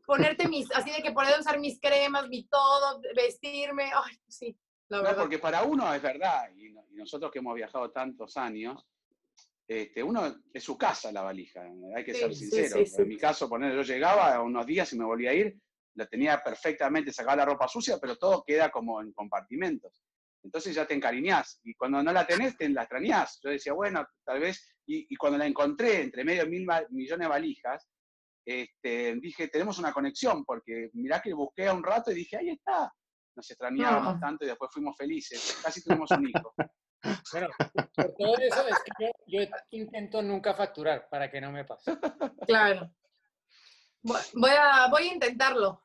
Ponerte mis, así de que poder usar mis cremas, mi todo, vestirme. Ay, sí, no, porque para uno es verdad, y, nosotros que hemos viajado tantos años, este, uno es su casa la valija, hay que ser sincero. en mi caso, poner, yo llegaba unos días y me volvía a ir, la tenía perfectamente, sacaba la ropa sucia, pero todo queda como en compartimentos. entonces ya te encariñás. Y cuando no la tenés, te la extrañás. Yo decía, bueno, tal vez, y, y cuando la encontré entre medio de mil millones de valijas, este, dije, tenemos una conexión, porque mirá que busqué a un rato y dije, ahí está. Nos extrañábamos Ah. tanto y después fuimos felices. Casi tuvimos un hijo. Bueno, por todo eso es que yo, yo intento nunca facturar para que no me pase. Claro. Voy a, voy a intentarlo.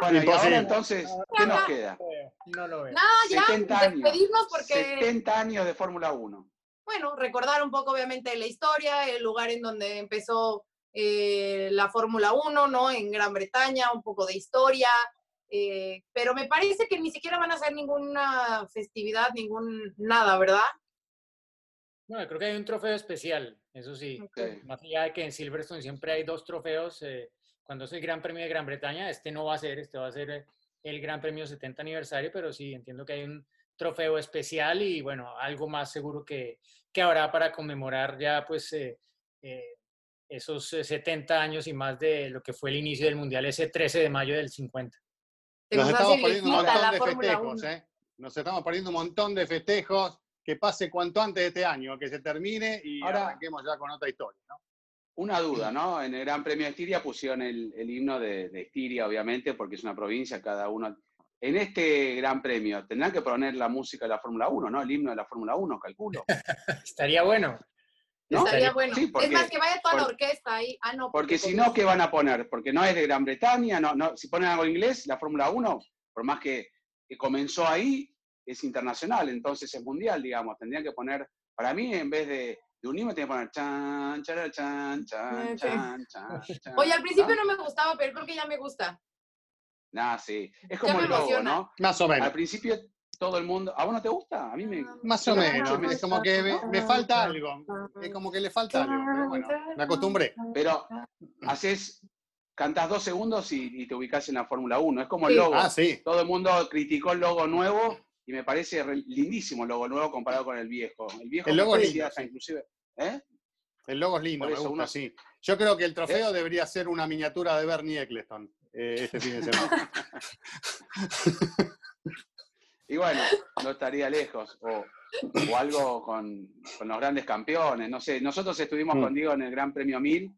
Bueno, y ahora entonces, ¿qué nos queda? No lo veo. Nada, ya, 70 años. despedirnos porque, 70 años de Fórmula 1. bueno, recordar un poco obviamente la historia, el lugar en donde empezó eh, la Fórmula 1, ¿no? En Gran Bretaña, un poco de historia. eh, pero me parece que ni siquiera van a hacer ninguna festividad, ningún nada, ¿verdad? No, creo que hay un trofeo especial, eso sí. Sí. Más allá de que en Silverstone siempre hay dos trofeos, eh, cuando es el Gran Premio de Gran Bretaña, este no va a ser, este va a ser eh, el Gran Premio 70 aniversario, pero sí, entiendo que hay un trofeo especial y bueno, algo más seguro que, que habrá para conmemorar ya pues eh, eh, esos eh, 70 años y más de lo que fue el inicio del Mundial, ese 13 de mayo del 50. Te Nos estamos perdiendo un montón la de Fórmula festejos, 1. ¿eh? Nos estamos perdiendo un montón de festejos. Que pase cuanto antes de este año, que se termine y Ahora- arranquemos ya con otra historia. ¿no? Una duda, ¿no? En el Gran Premio de Estiria pusieron el, el himno de, de Estiria, obviamente, porque es una provincia, cada uno. En este Gran Premio tendrán que poner la música de la Fórmula 1, ¿no? El himno de la Fórmula 1, calculo. Estaría bueno. ¿No? Estaría bueno. Sí, porque- es más, que vaya toda la por- orquesta ahí. Ah, no. Porque si con- no, ¿qué van a poner? Porque no es de Gran Bretaña, no, no, si ponen algo en inglés, la Fórmula 1, por más que, que comenzó ahí, es internacional, entonces es mundial, digamos. Tendrían que poner, para mí, en vez de, de un himno, tienen que poner chan, chan, chan, Ok. chan, chan, chan, Oye, al principio ¿no? no me gustaba, pero creo que ya me gusta. Nah, sí. Es Ya como me el logo, emociona. ¿no? Más o menos. Al principio todo el mundo. ¿A vos no te gusta? A mí me. Más o menos. me- Es como que me, me falta algo. Es como que le falta algo. Pero bueno, me acostumbré. Pero haces. Cantás dos segundos y, y te ubicás en la Fórmula 1. Es como el logo. Ah, sí. Todo el mundo criticó el logo nuevo y me parece re- lindísimo el logo nuevo comparado con el viejo. El viejo El logo es parecía lindo, sí. inclusive. ¿Eh? El logo es lindo, me gusta, uno- sí. Yo creo que el trofeo debería ser una miniatura de Bernie Eccleston eh, este fin de semana. Y bueno, no estaría lejos. O, o algo con, con los grandes campeones. No sé, nosotros estuvimos Mm. con Diego en el Gran Premio 1000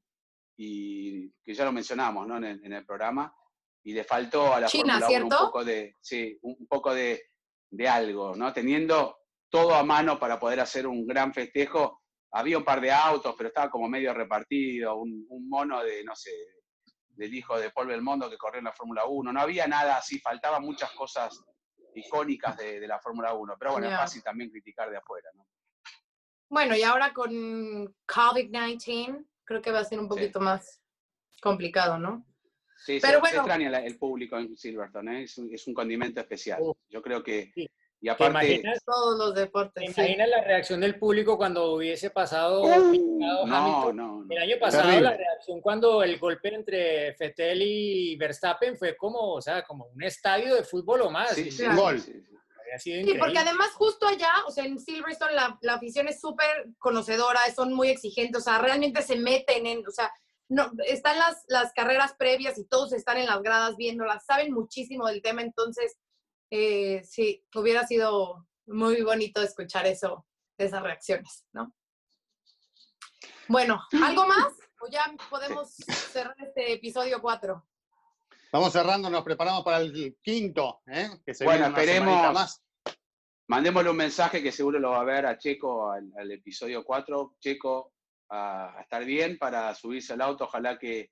y que ya lo mencionamos ¿no? en, el, en el programa. Y le faltó a la China, Fórmula 1 un poco de, sí, un un poco de, de algo, ¿no? Teniendo todo a mano para poder hacer un gran festejo. Había un par de autos, pero estaba como medio repartido, un, un mono de, no sé, del hijo de Paul Belmondo que corrió en la Fórmula 1. No había nada así, faltaban muchas cosas icónicas de, de la Fórmula 1. Pero bueno, es fácil también criticar de afuera, ¿no? Bueno, y ahora con COVID-19, creo que va a ser un poquito más complicado, ¿no? Sí, Pero se, bueno. se extraña el público en Silverstone, ¿eh? es, un, es un condimento especial. Uf. Yo creo que, Sí. Y ¿Te aparte, imaginas, Todos los te deportes. sí. imaginas la reacción del público cuando hubiese pasado Uh, no, Hamilton? no, no. El año pasado Terrible. la reacción cuando el golpe entre Fettel y Verstappen fue como, o sea, como un estadio de fútbol o más. Sí, Gol. sí, porque además justo allá, o sea, en Silverstone la, la afición es súper conocedora, son muy exigentes, o sea, realmente se meten en, o sea, no, están las, las carreras previas y todos están en las gradas viéndolas, saben muchísimo del tema, entonces, eh, sí, hubiera sido muy bonito escuchar eso, esas reacciones, ¿no? Bueno, ¿algo más? ¿O ya podemos cerrar este episodio 4? Vamos cerrando, nos preparamos para el quinto, ¿eh? que se Bueno, esperemos. más. Mandémosle un mensaje que seguro lo va a ver a Checo al, al episodio 4. Checo, a, a estar bien para subirse al auto, ojalá que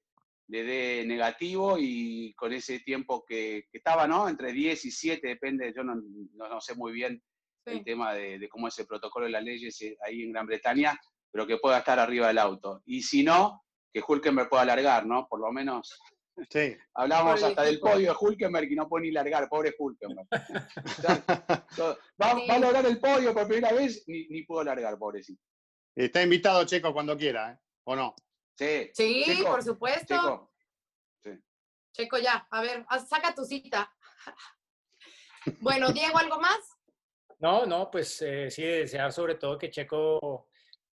le dé negativo y con ese tiempo que, que estaba, ¿no? Entre 10 y 7, depende, yo no, no- no sé muy bien el tema de, de cómo es el protocolo de las leyes eh, ahí en Gran Bretaña, pero que pueda estar arriba del auto. Y si no, que Hulkenberg pueda largar, ¿no? Por lo menos Sí. Hablábamos hasta del podio de Hulkenberg y no puede ni largar, pobre Hulkenberg. Va a lograr el podio por primera vez, ni, ni pudo largar, pobrecito. Está invitado Checo cuando quiera, ¿eh? ¿o no? Sí, por supuesto. Checo, Checo, ya, a ver, saca tu cita. Bueno, Diego, ¿algo más? No, no, pues eh, sí, desear sobre todo que Checo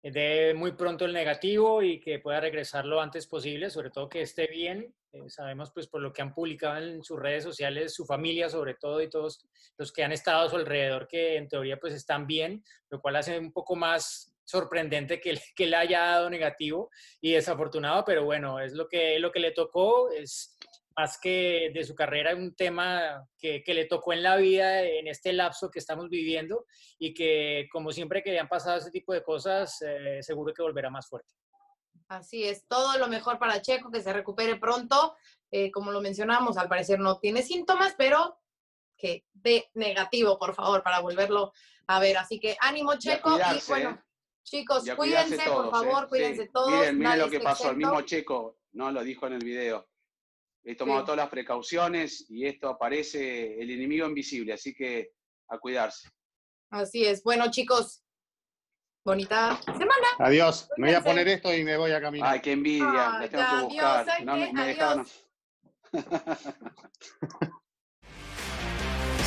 dé muy pronto el negativo y que pueda regresar lo antes posible, sobre todo que esté bien. Eh, sabemos pues por lo que han publicado en sus redes sociales, su familia sobre todo y todos los que han estado a su alrededor que en teoría pues están bien, lo cual hace un poco más sorprendente que, que le haya dado negativo y desafortunado, pero bueno, es lo que, lo que le tocó, es más que de su carrera, un tema que, que, le tocó en la vida en este lapso que estamos viviendo y que como siempre que le han pasado ese tipo de cosas, eh, seguro que volverá más fuerte. Así es, todo lo mejor para Checo, que se recupere pronto. Eh, como lo mencionamos, al parecer no tiene síntomas, pero que dé negativo, por favor, para volverlo a ver. Así que ánimo, Checo. Y, bueno, ¿eh? Chicos, cuídense, todos, por favor, ¿eh? cuídense sí. todos. Miren, miren lo que pasó, el mismo Checo, no lo dijo en el video. He tomado sí. todas las precauciones y esto aparece el enemigo invisible, así que a cuidarse. Así es. Bueno, chicos, bonita semana. Adiós. Me voy a poner esto y me voy a caminar. Ay, qué envidia. Ay, la tengo que buscar. adiós, No, me, me adiós. dejaron.